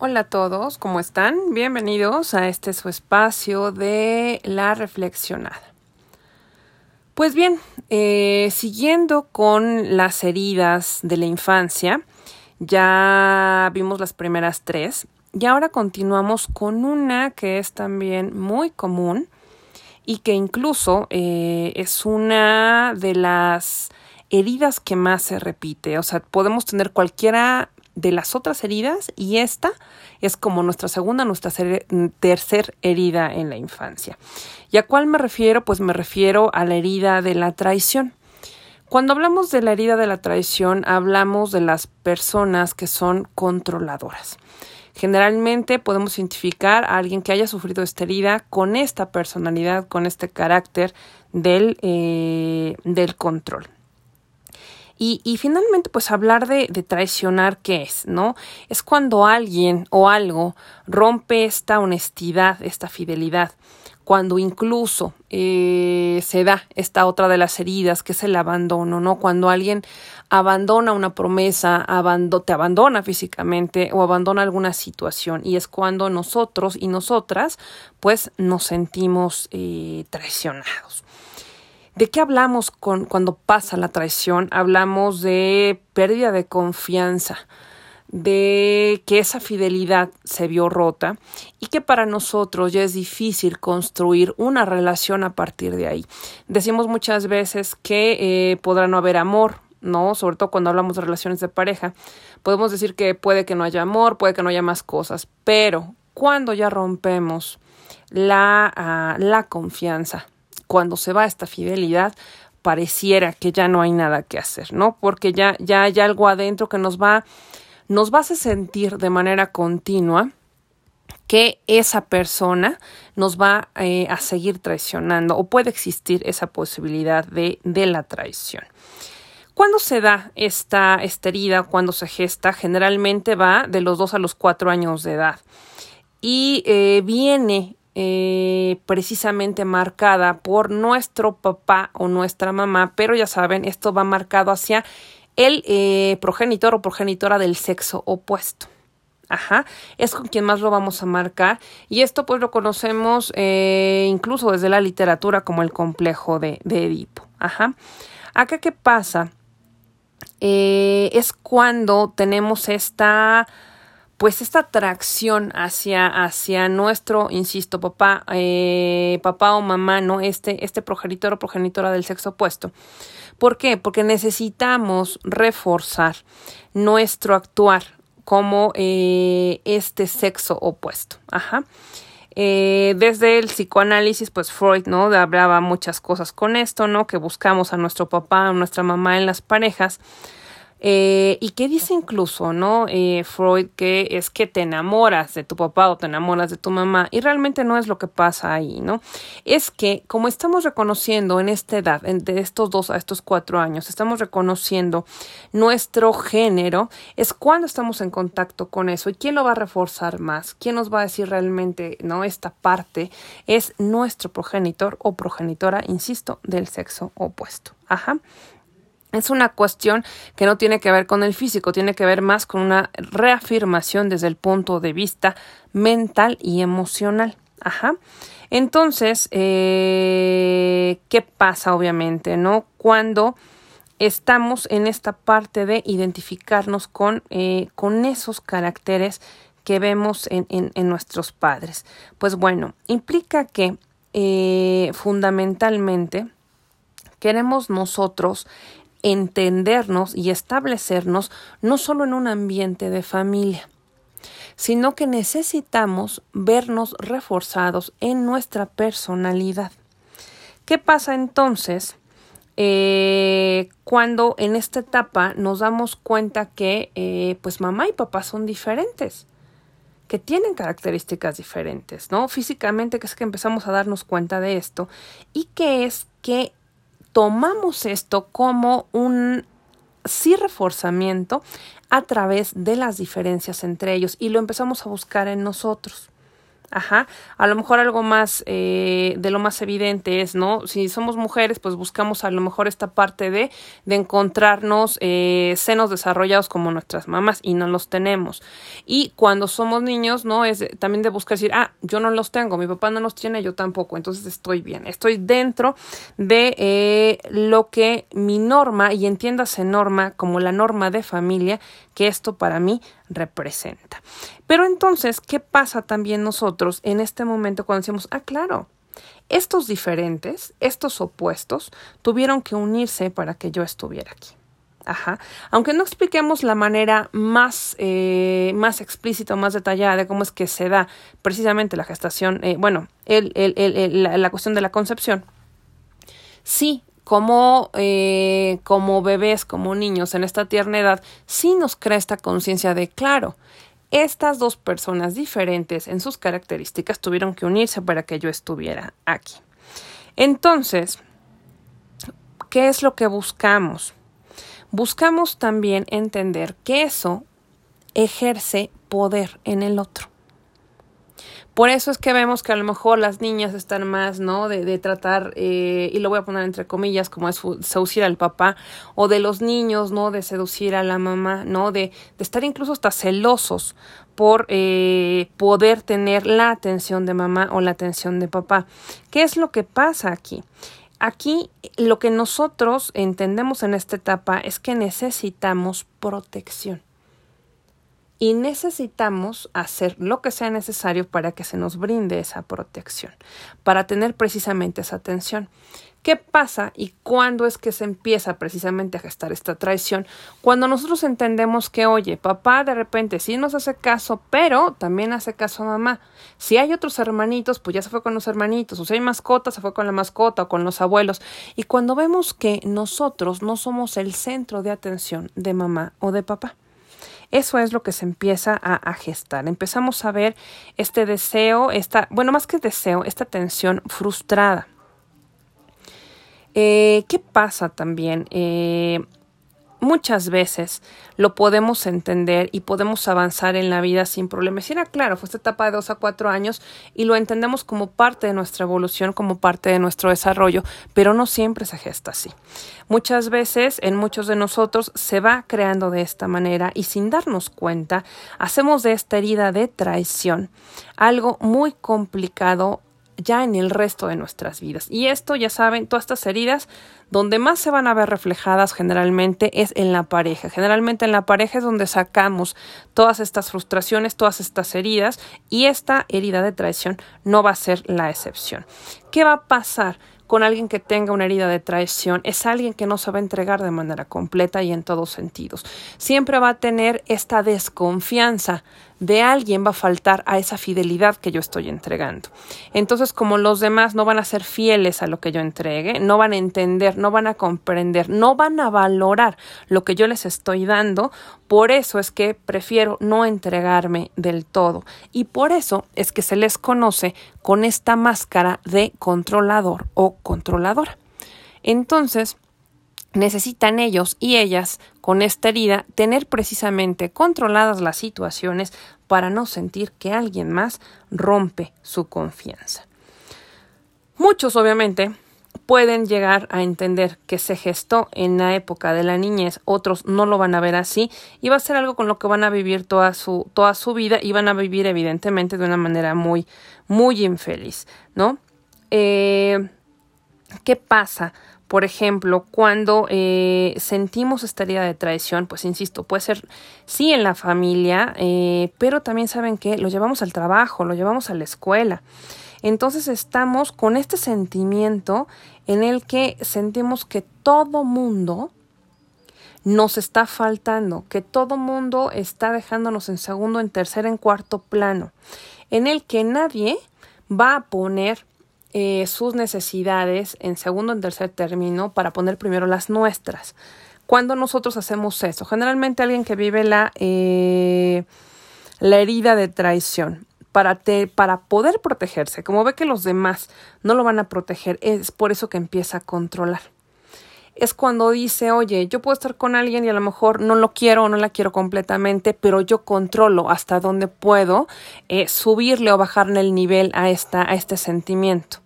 Hola a todos, ¿cómo están? Bienvenidos a este su espacio de la reflexionada. Pues bien, eh, siguiendo con las heridas de la infancia, ya vimos las primeras tres y ahora continuamos con una que es también muy común y que incluso eh, es una de las heridas que más se repite. O sea, podemos tener cualquiera de las otras heridas y esta es como nuestra segunda, nuestra tercera herida en la infancia. ¿Y a cuál me refiero? Pues me refiero a la herida de la traición. Cuando hablamos de la herida de la traición, hablamos de las personas que son controladoras. Generalmente podemos identificar a alguien que haya sufrido esta herida con esta personalidad, con este carácter del, eh, del control. Y, y finalmente, pues hablar de, traicionar, ¿qué es? ¿No? Es cuando alguien o algo rompe esta honestidad, esta fidelidad, cuando incluso eh, se da esta otra de las heridas, que es el abandono, ¿no? Cuando alguien abandona una promesa, te abandona físicamente o abandona alguna situación y es cuando nosotros y nosotras pues nos sentimos eh, traicionados. ¿De qué hablamos con, cuando pasa la traición? Hablamos de pérdida de confianza, de que esa fidelidad se vio rota y que para nosotros ya es difícil construir una relación a partir de ahí. Decimos muchas veces que eh, podrá no haber amor, ¿no? Sobre todo cuando hablamos de relaciones de pareja. Podemos decir que puede que no haya amor, puede que no haya más cosas, pero cuando ya rompemos la, ah, la confianza, cuando se va esta fidelidad, pareciera que ya no hay nada que hacer, ¿no? Porque ya, ya hay algo adentro que nos va, nos va a hacer sentir de manera continua que esa persona nos va eh, a seguir traicionando o puede existir esa posibilidad de, de la traición. ¿Cuándo se da esta, esta herida? ¿Cuándo se gesta? Generalmente va de los dos a los cuatro años de edad y eh, viene eh, precisamente marcada por nuestro papá o nuestra mamá, pero ya saben, esto va marcado hacia el eh, progenitor o progenitora del sexo opuesto. Ajá, es con quien más lo vamos a marcar y esto pues lo conocemos eh, incluso desde la literatura como el complejo de, de Edipo. Ajá, acá qué pasa es cuando tenemos esta pues esta atracción hacia, hacia nuestro, insisto, papá, eh, papá o mamá, ¿no? Este, este progenitor o progenitora del sexo opuesto. ¿Por qué? Porque necesitamos reforzar nuestro actuar como eh, este sexo opuesto. Ajá. Eh, desde el psicoanálisis, pues Freud, ¿no? Hablaba muchas cosas con esto, ¿no? Que buscamos a nuestro papá o nuestra mamá en las parejas eh, y qué dice incluso, ¿no? Eh, Freud, que es que te enamoras de tu papá o te enamoras de tu mamá, y realmente no es lo que pasa ahí, ¿no? Es que como estamos reconociendo en esta edad, de estos dos a estos cuatro años, estamos reconociendo nuestro género, es cuando estamos en contacto con eso. ¿Y quién lo va a reforzar más? ¿Quién nos va a decir realmente, ¿no? Esta parte es nuestro progenitor o progenitora, insisto, del sexo opuesto. Ajá. Es una cuestión que no tiene que ver con el físico, tiene que ver más con una reafirmación desde el punto de vista mental y emocional. Ajá. Entonces, eh, ¿qué pasa obviamente, no? Cuando estamos en esta parte de identificarnos con, eh, con esos caracteres que vemos en, en, nuestros padres. Pues bueno, implica que eh, fundamentalmente queremos nosotros entendernos y establecernos no solo en un ambiente de familia, sino que necesitamos vernos reforzados en nuestra personalidad. ¿Qué pasa entonces eh, cuando en esta etapa nos damos cuenta que eh, pues mamá y papá son diferentes? que tienen características diferentes, ¿no? Físicamente, que es que empezamos a darnos cuenta de esto, y que es que tomamos esto como un sí reforzamiento a través de las diferencias entre ellos y lo empezamos a buscar en nosotros. Ajá, a lo mejor algo más eh, de lo más evidente es, ¿no? Si somos mujeres, pues buscamos a lo mejor esta parte de, de encontrarnos eh, senos desarrollados como nuestras mamás y no los tenemos. Y cuando somos niños, ¿no? Es también de buscar decir, ah, yo no los tengo, mi papá no los tiene, yo tampoco, entonces estoy bien, estoy dentro de eh, lo que mi norma, y entiéndase norma como la norma de familia, que esto para mí representa. Pero entonces, ¿qué pasa también nosotros en este momento cuando decimos, ah, claro, estos diferentes, estos opuestos, tuvieron que unirse para que yo estuviera aquí? Ajá. Aunque no expliquemos la manera más, eh, más explícita más detallada de cómo es que se da precisamente la gestación, eh, bueno, el, el, la, la, cuestión de la concepción, sí como, eh, como bebés, como niños en esta tierna edad, sí nos crea esta conciencia de, claro, estas dos personas diferentes en sus características tuvieron que unirse para que yo estuviera aquí. Entonces, ¿qué es lo que buscamos? Buscamos también entender que eso ejerce poder en el otro. Por eso es que vemos que a lo mejor las niñas están más, ¿no? De, de tratar, eh, y lo voy a poner entre comillas, como es seducir al papá, o de los niños, ¿no? De seducir a la mamá, ¿no? De, estar incluso hasta celosos por eh, poder tener la atención de mamá o la atención de papá. ¿Qué es lo que pasa aquí? Aquí lo que nosotros entendemos en esta etapa es que necesitamos protección y necesitamos hacer lo que sea necesario para que se nos brinde esa protección, para tener precisamente esa atención. ¿Qué pasa y cuándo es que se empieza precisamente a gestar esta traición? Cuando nosotros entendemos que, oye, papá de repente sí nos hace caso, pero también hace caso a mamá. Si hay otros hermanitos, pues ya se fue con los hermanitos, o si hay mascotas, se fue con la mascota o con los abuelos. Y cuando vemos que nosotros no somos el centro de atención de mamá o de papá. Eso es lo que se empieza a, gestar. Empezamos a ver este deseo, esta, bueno, más que deseo, esta tensión frustrada. Eh, ¿Qué pasa también? Eh, muchas veces lo podemos entender y podemos avanzar en la vida sin problemas. Y era claro, fue esta etapa de dos a cuatro años y lo entendemos como parte de nuestra evolución, como parte de nuestro desarrollo, pero no siempre se gesta así. Muchas veces en muchos de nosotros se va creando de esta manera y sin darnos cuenta hacemos de esta herida de traición algo muy complicado ya en el resto de nuestras vidas. Y esto, ya saben, todas estas heridas, donde más se van a ver reflejadas generalmente es en la pareja. Generalmente en la pareja es donde sacamos todas estas frustraciones, todas estas heridas, y esta herida de traición no va a ser la excepción. ¿Qué va a pasar? con alguien que tenga una herida de traición es alguien que no se va a entregar de manera completa y en todos sentidos. Siempre va a tener esta desconfianza de alguien va a faltar a esa fidelidad que yo estoy entregando. Entonces, como los demás no van a ser fieles a lo que yo entregue, no van a entender, no van a comprender, no van a valorar lo que yo les estoy dando, por eso es que prefiero no entregarme del todo. Y por eso es que se les conoce con esta máscara de controlador o controladora. Entonces, necesitan ellos y ellas con esta herida tener precisamente controladas las situaciones para no sentir que alguien más rompe su confianza. Muchos obviamente pueden llegar a entender que se gestó en la época de la niñez, otros no lo van a ver así y va a ser algo con lo que van a vivir toda su, toda su vida y van a vivir evidentemente de una manera muy, muy infeliz, ¿no? Eh, ¿Qué pasa? Por ejemplo, cuando eh, sentimos esta herida de traición, pues insisto, puede ser sí en la familia, eh, pero también saben que lo llevamos al trabajo, lo llevamos a la escuela. Entonces estamos con este sentimiento en el que sentimos que todo mundo nos está faltando, que todo mundo está dejándonos en segundo, en tercer, en cuarto plano, en el que nadie va a poner eh, sus necesidades en segundo en tercer término para poner primero las nuestras. Cuando nosotros hacemos eso, generalmente alguien que vive la, eh, la herida de traición, para, para poder protegerse, como ve que los demás no lo van a proteger, es por eso que empieza a controlar. Es cuando dice, oye, yo puedo estar con alguien y a lo mejor no lo quiero o no la quiero completamente, pero yo controlo hasta dónde puedo eh, subirle o bajarle el nivel a, esta, a este sentimiento.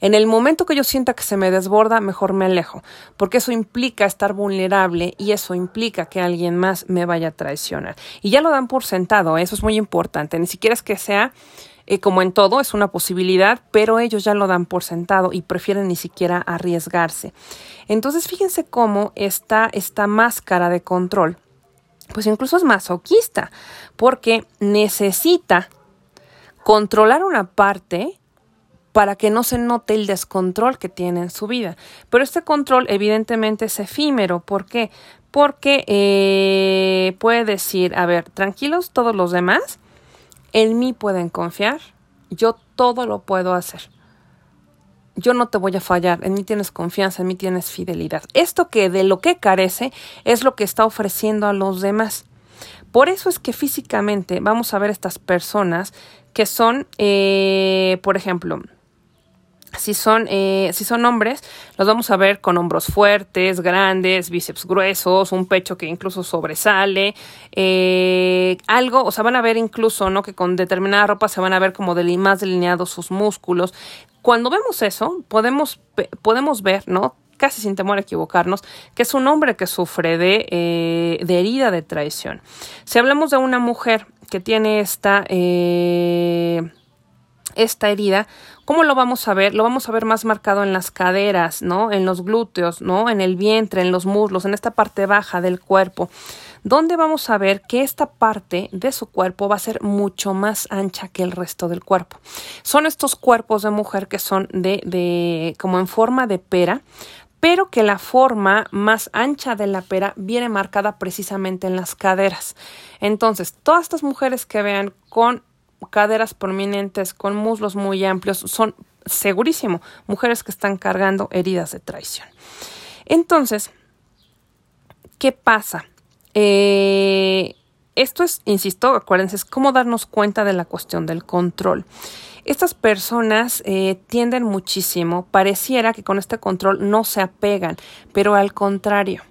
En el momento que yo sienta que se me desborda, mejor me alejo, porque eso implica estar vulnerable y eso implica que alguien más me vaya a traicionar. Y ya lo dan por sentado, eso es muy importante, ni siquiera es que sea eh, como en todo, es una posibilidad, pero ellos ya lo dan por sentado y prefieren ni siquiera arriesgarse. Entonces, fíjense cómo está esta máscara de control, pues incluso es masoquista, porque necesita controlar una parte para que no se note el descontrol que tiene en su vida. Pero este control evidentemente es efímero. ¿Por qué? Porque eh, puede decir, a ver, tranquilos todos los demás, en mí pueden confiar, yo todo lo puedo hacer. Yo no te voy a fallar, en mí tienes confianza, en mí tienes fidelidad. Esto que de lo que carece es lo que está ofreciendo a los demás. Por eso es que físicamente vamos a ver estas personas que son, eh, por ejemplo, si son, eh, si son hombres, los vamos a ver con hombros fuertes, grandes, bíceps gruesos, un pecho que incluso sobresale, eh, algo, o sea, van a ver incluso, ¿no? Que con determinada ropa se van a ver como más delineados sus músculos. Cuando vemos eso, podemos, podemos ver, ¿no? casi sin temor a equivocarnos, que es un hombre que sufre de, eh, de herida de traición. Si hablamos de una mujer que tiene esta, esta herida, ¿Cómo lo vamos a ver? Lo vamos a ver más marcado en las caderas, ¿no? En los glúteos, ¿no? En el vientre, en los muslos, en esta parte baja del cuerpo, donde vamos a ver que esta parte de su cuerpo va a ser mucho más ancha que el resto del cuerpo. Son estos cuerpos de mujer que son de, de como en forma de pera, pero que la forma más ancha de la pera viene marcada precisamente en las caderas. Entonces, todas estas mujeres que vean con caderas prominentes, con muslos muy amplios, son segurísimo mujeres que están cargando heridas de traición. Entonces, ¿qué pasa? Eh, esto es, insisto, acuérdense, es cómo darnos cuenta de la cuestión del control. Estas personas eh, tienden muchísimo, pareciera que con este control no se apegan, pero al contrario,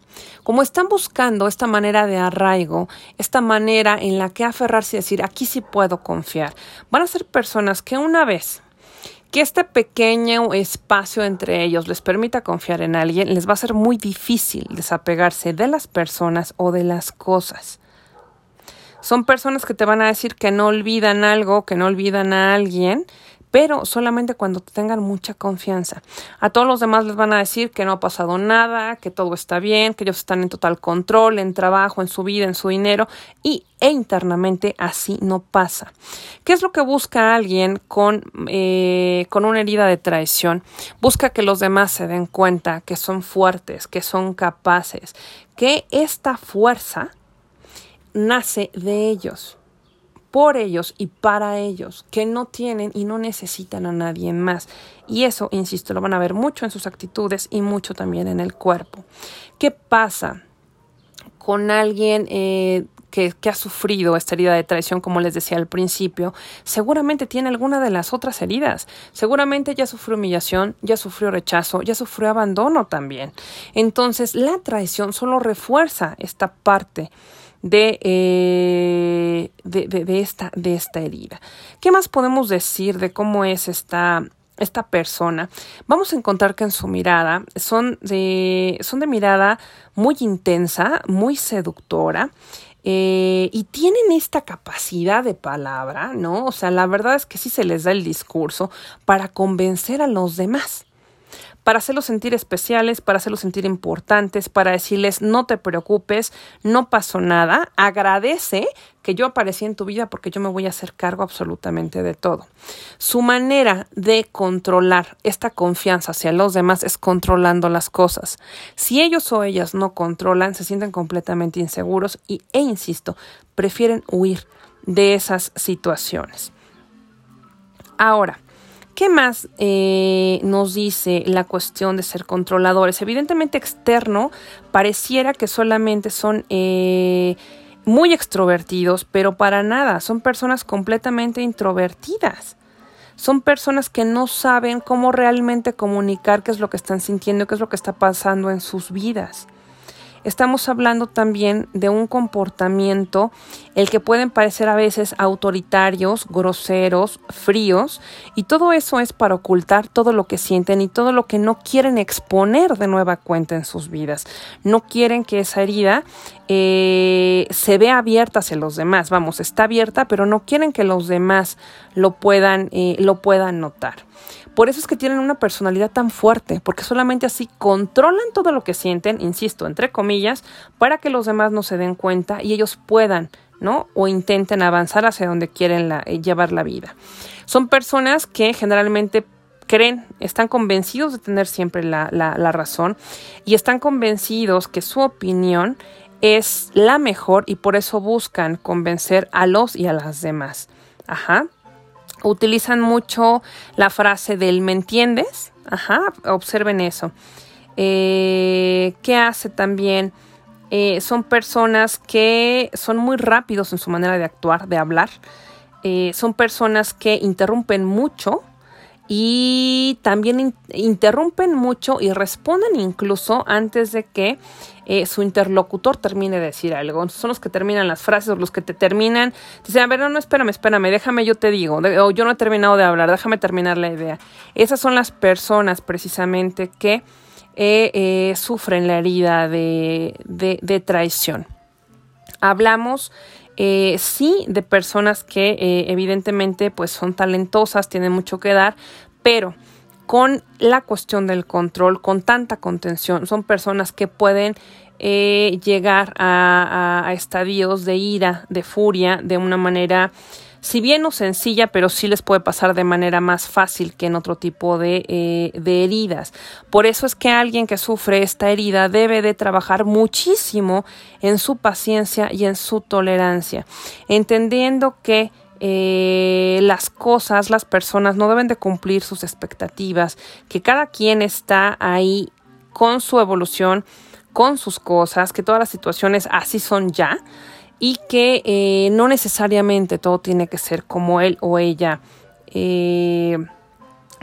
como están buscando esta manera de arraigo, esta manera en la que aferrarse y decir, aquí sí puedo confiar, van a ser personas que una vez que este pequeño espacio entre ellos les permita confiar en alguien, les va a ser muy difícil desapegarse de las personas o de las cosas. Son personas que te van a decir que no olvidan algo, que no olvidan a alguien, pero solamente cuando tengan mucha confianza. A todos los demás les van a decir que no ha pasado nada, que todo está bien, que ellos están en total control, en trabajo, en su vida, en su dinero y e internamente así no pasa. ¿Qué es lo que busca alguien con, eh, con una herida de traición? Busca que los demás se den cuenta que son fuertes, que son capaces, que esta fuerza nace de ellos por ellos y para ellos, que no tienen y no necesitan a nadie más. Y eso, insisto, lo van a ver mucho en sus actitudes y mucho también en el cuerpo. ¿Qué pasa con alguien eh, que, que, ha sufrido esta herida de traición, como les decía al principio, seguramente tiene alguna de las otras heridas. Seguramente ya sufrió humillación, ya sufrió rechazo, ya sufrió abandono también. Entonces, la traición solo refuerza esta parte eh, de, de, esta, de esta herida. ¿Qué más podemos decir de cómo es esta, esta persona? Vamos a encontrar que en su mirada son de, son de mirada muy intensa, muy seductora. Eh, y tienen esta capacidad de palabra, ¿no? O sea, la verdad es que sí se les da el discurso para convencer a los demás para hacerlos sentir especiales, para hacerlos sentir importantes, para decirles no te preocupes, no pasó nada, agradece que yo aparecí en tu vida porque yo me voy a hacer cargo absolutamente de todo. Su manera de controlar esta confianza hacia los demás es controlando las cosas. Si ellos o ellas no controlan, se sienten completamente inseguros y, e insisto, prefieren huir de esas situaciones. Ahora, ¿Qué más eh, nos dice la cuestión de ser controladores? Evidentemente externo pareciera que solamente son eh, muy extrovertidos, pero para nada, son personas completamente introvertidas. Son personas que no saben cómo realmente comunicar qué es lo que están sintiendo, qué es lo que está pasando en sus vidas estamos hablando también de un comportamiento el que pueden parecer a veces autoritarios, groseros, fríos, y todo eso es para ocultar todo lo que sienten y todo lo que no quieren exponer de nueva cuenta en sus vidas. No quieren que esa herida eh, se vea abierta hacia los demás. Vamos, está abierta, pero no quieren que los demás lo puedan, eh, lo puedan notar. Por eso es que tienen una personalidad tan fuerte, porque solamente así controlan todo lo que sienten, insisto, entre comillas, para que los demás no se den cuenta y ellos puedan, ¿no? O intenten avanzar hacia donde quieren eh, llevar la vida. Son personas que generalmente creen, están convencidos de tener siempre la, la razón y están convencidos que su opinión es la mejor y por eso buscan convencer a los y a las demás. Ajá utilizan mucho la frase del ¿me entiendes? Ajá, observen eso. Eh, ¿Qué hace también? Eh, son personas que son muy rápidos en su manera de actuar, de hablar. Eh, son personas que interrumpen mucho y también interrumpen mucho y responden incluso antes de que eh, su interlocutor termine de decir algo. Son los que terminan las frases los que te terminan. Dicen, a ver, no, no, espérame, espérame, déjame, yo te digo. o yo no he terminado de hablar, déjame terminar la idea. Esas son las personas precisamente que eh, eh, sufren la herida de, de, traición. Hablamos sí de personas que evidentemente pues son talentosas, tienen mucho que dar, pero con la cuestión del control, con tanta contención. Son personas que pueden eh, llegar a, estadios de ira, de furia, de una manera, si bien no sencilla, pero sí les puede pasar de manera más fácil que en otro tipo de, eh, de heridas. Por eso es que alguien que sufre esta herida debe de trabajar muchísimo en su paciencia y en su tolerancia, entendiendo que eh, las cosas, las personas no deben de cumplir sus expectativas, que cada quien está ahí con su evolución, con sus cosas, que todas las situaciones así son ya y que eh, no necesariamente todo tiene que ser como él o ella. Eh,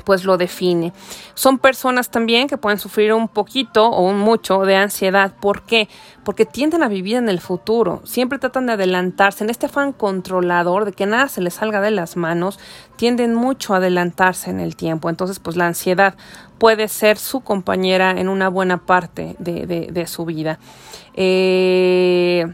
pues lo define. Son personas también que pueden sufrir un poquito o un mucho de ansiedad. ¿Por qué? Porque tienden a vivir en el futuro. Siempre tratan de adelantarse. En este afán controlador de que nada se les salga de las manos, tienden mucho a adelantarse en el tiempo. Entonces, pues la ansiedad puede ser su compañera en una buena parte de, de su vida. Eh,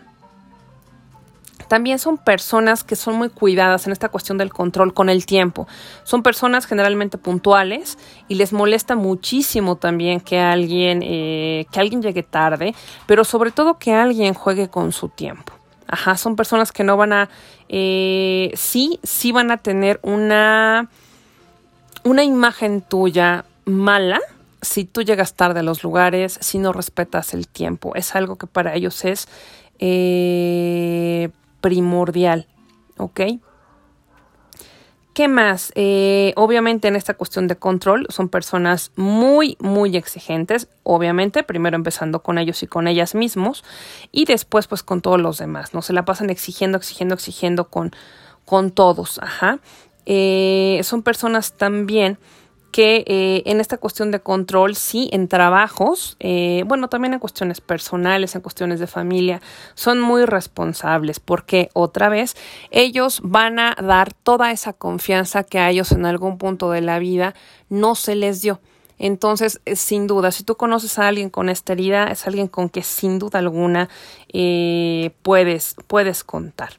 también son personas que son muy cuidadas en esta cuestión del control con el tiempo. Son personas generalmente puntuales y les molesta muchísimo también que alguien, eh, que alguien llegue tarde, pero sobre todo que alguien juegue con su tiempo. Ajá, son personas que no van a, eh, sí, sí van a tener una, una imagen tuya mala si tú llegas tarde a los lugares, si no respetas el tiempo. Es algo que para ellos es eh, primordial, ¿ok? ¿Qué más? Eh, obviamente en esta cuestión de control son personas muy, muy exigentes, obviamente, primero empezando con ellos y con ellas mismos y después pues con todos los demás, ¿no? Se la pasan exigiendo, exigiendo, exigiendo con, con todos, ajá. Eh, son personas también que eh, en esta cuestión de control, sí, en trabajos, eh, bueno, también en cuestiones personales, en cuestiones de familia, son muy responsables porque otra vez ellos van a dar toda esa confianza que a ellos en algún punto de la vida no se les dio. Entonces, eh, sin duda, si tú conoces a alguien con esta herida, es alguien con que sin duda alguna puedes, puedes contar.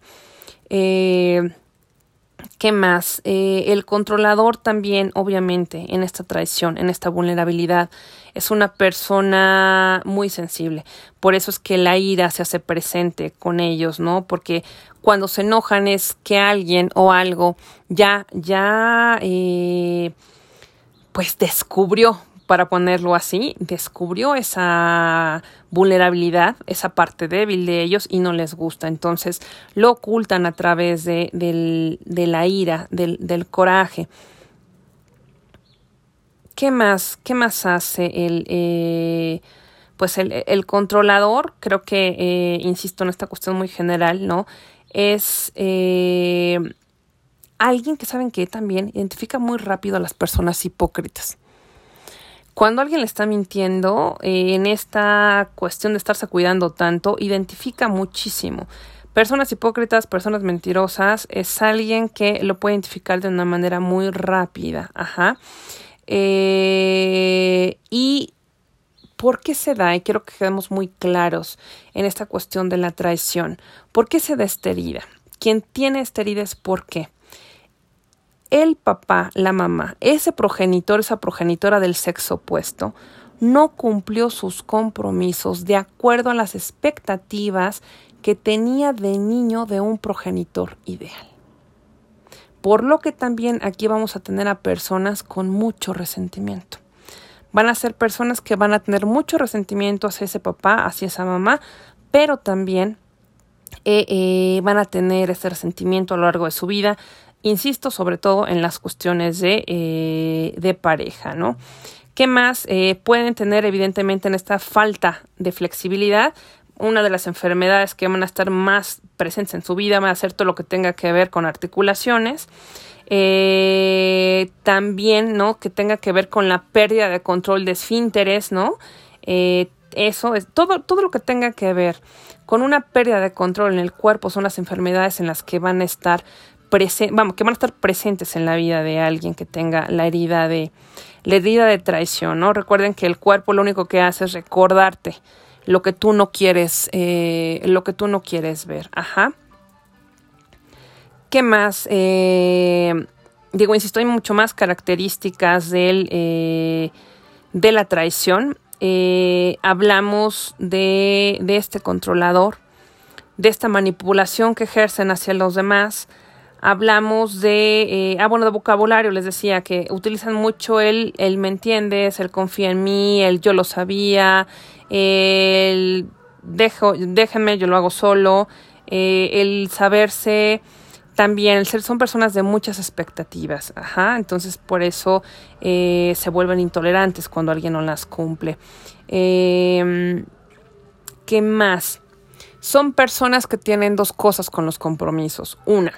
¿Qué más? Eh, el controlador también, obviamente, en esta traición, en esta vulnerabilidad, es una persona muy sensible. Por eso es que la ira se hace presente con ellos, ¿no? Porque cuando se enojan es que alguien o algo ya, ya, eh, pues descubrió, para ponerlo así, descubrió esa vulnerabilidad, esa parte débil de ellos y no les gusta. Entonces lo ocultan a través de, la ira, del, coraje. ¿Qué más? ¿Qué más hace el, eh, pues el, controlador? Creo que, eh, insisto en esta cuestión muy general, ¿no? Es eh, alguien que saben que también identifica muy rápido a las personas hipócritas. Cuando alguien le está mintiendo eh, en esta cuestión de estarse cuidando tanto, identifica muchísimo. Personas hipócritas, personas mentirosas, es alguien que lo puede identificar de una manera muy rápida. Ajá. Eh, y ¿Por qué se da? Y quiero que quedemos muy claros en esta cuestión de la traición. ¿Por qué se da esta herida? Quien tiene esta herida por qué. El papá, la mamá, ese progenitor, esa progenitora del sexo opuesto, no cumplió sus compromisos de acuerdo a las expectativas que tenía de niño de un progenitor ideal. Por lo que también aquí vamos a tener a personas con mucho resentimiento van a ser personas que van a tener mucho resentimiento hacia ese papá, hacia esa mamá, pero también eh, eh, van a tener ese resentimiento a lo largo de su vida, insisto, sobre todo en las cuestiones de, eh, de pareja, ¿no? ¿Qué más pueden tener evidentemente en esta falta de flexibilidad? Una de las enfermedades que van a estar más presentes en su vida va a ser todo lo que tenga que ver con articulaciones. Eh, también, ¿no? Que tenga que ver con la pérdida de control de esfínteres, ¿no? Eh, eso es todo, todo lo que tenga que ver con una pérdida de control en el cuerpo son las enfermedades en las que van a estar vamos, que van a estar presentes en la vida de alguien que tenga la herida de la herida de traición, ¿no? Recuerden que el cuerpo lo único que hace es recordarte lo que tú no quieres, eh, lo que tú no quieres ver, ajá. ¿Qué más? Eh, digo, insisto, hay mucho más características del, eh, de la traición. Hablamos de, de, este controlador, de esta manipulación que ejercen hacia los demás. Hablamos de, ah, bueno, de vocabulario, les decía que utilizan mucho el, el me entiendes, el confía en mí, el yo lo sabía, el dejo, déjenme, yo lo hago solo, el saberse también ser son personas de muchas expectativas, ajá, entonces por eso eh, se vuelven intolerantes cuando alguien no las cumple. Em, ¿Qué más? Son personas que tienen dos cosas con los compromisos. Una,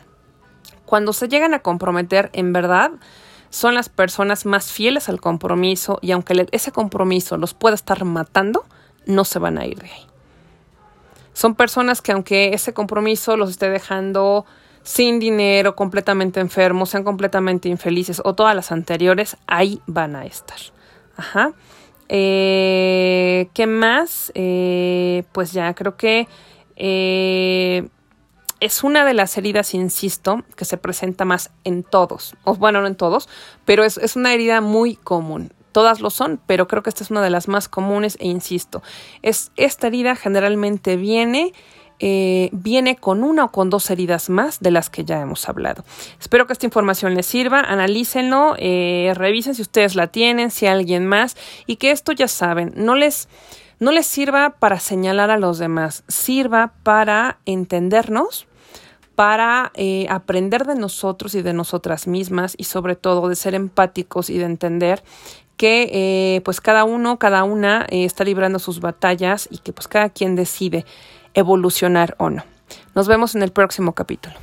cuando se llegan a comprometer en verdad, son las personas más fieles al compromiso y aunque ese compromiso los pueda estar matando, no se van a ir de ahí. Son personas que aunque ese compromiso los esté dejando sin dinero, completamente enfermos, sean completamente infelices o todas las anteriores, ahí van a estar. Ajá. Eh, ¿Qué más? Eh, pues ya creo que eh, es una de las heridas, insisto, que se presenta más en todos. O, bueno, no en todos, pero es, es una herida muy común. Todas lo son, pero creo que esta es una de las más comunes e insisto, es esta herida generalmente viene eh, viene con una o con dos heridas más de las que ya hemos hablado. Espero que esta información les sirva, analícenlo, eh, revisen si ustedes la tienen, si alguien más, y que esto ya saben, no les, no les sirva para señalar a los demás, sirva para entendernos, para eh, aprender de nosotros y de nosotras mismas y sobre todo de ser empáticos y de entender que pues cada uno, cada una está librando sus batallas y que pues cada quien decide evolucionar o no. Nos vemos en el próximo capítulo.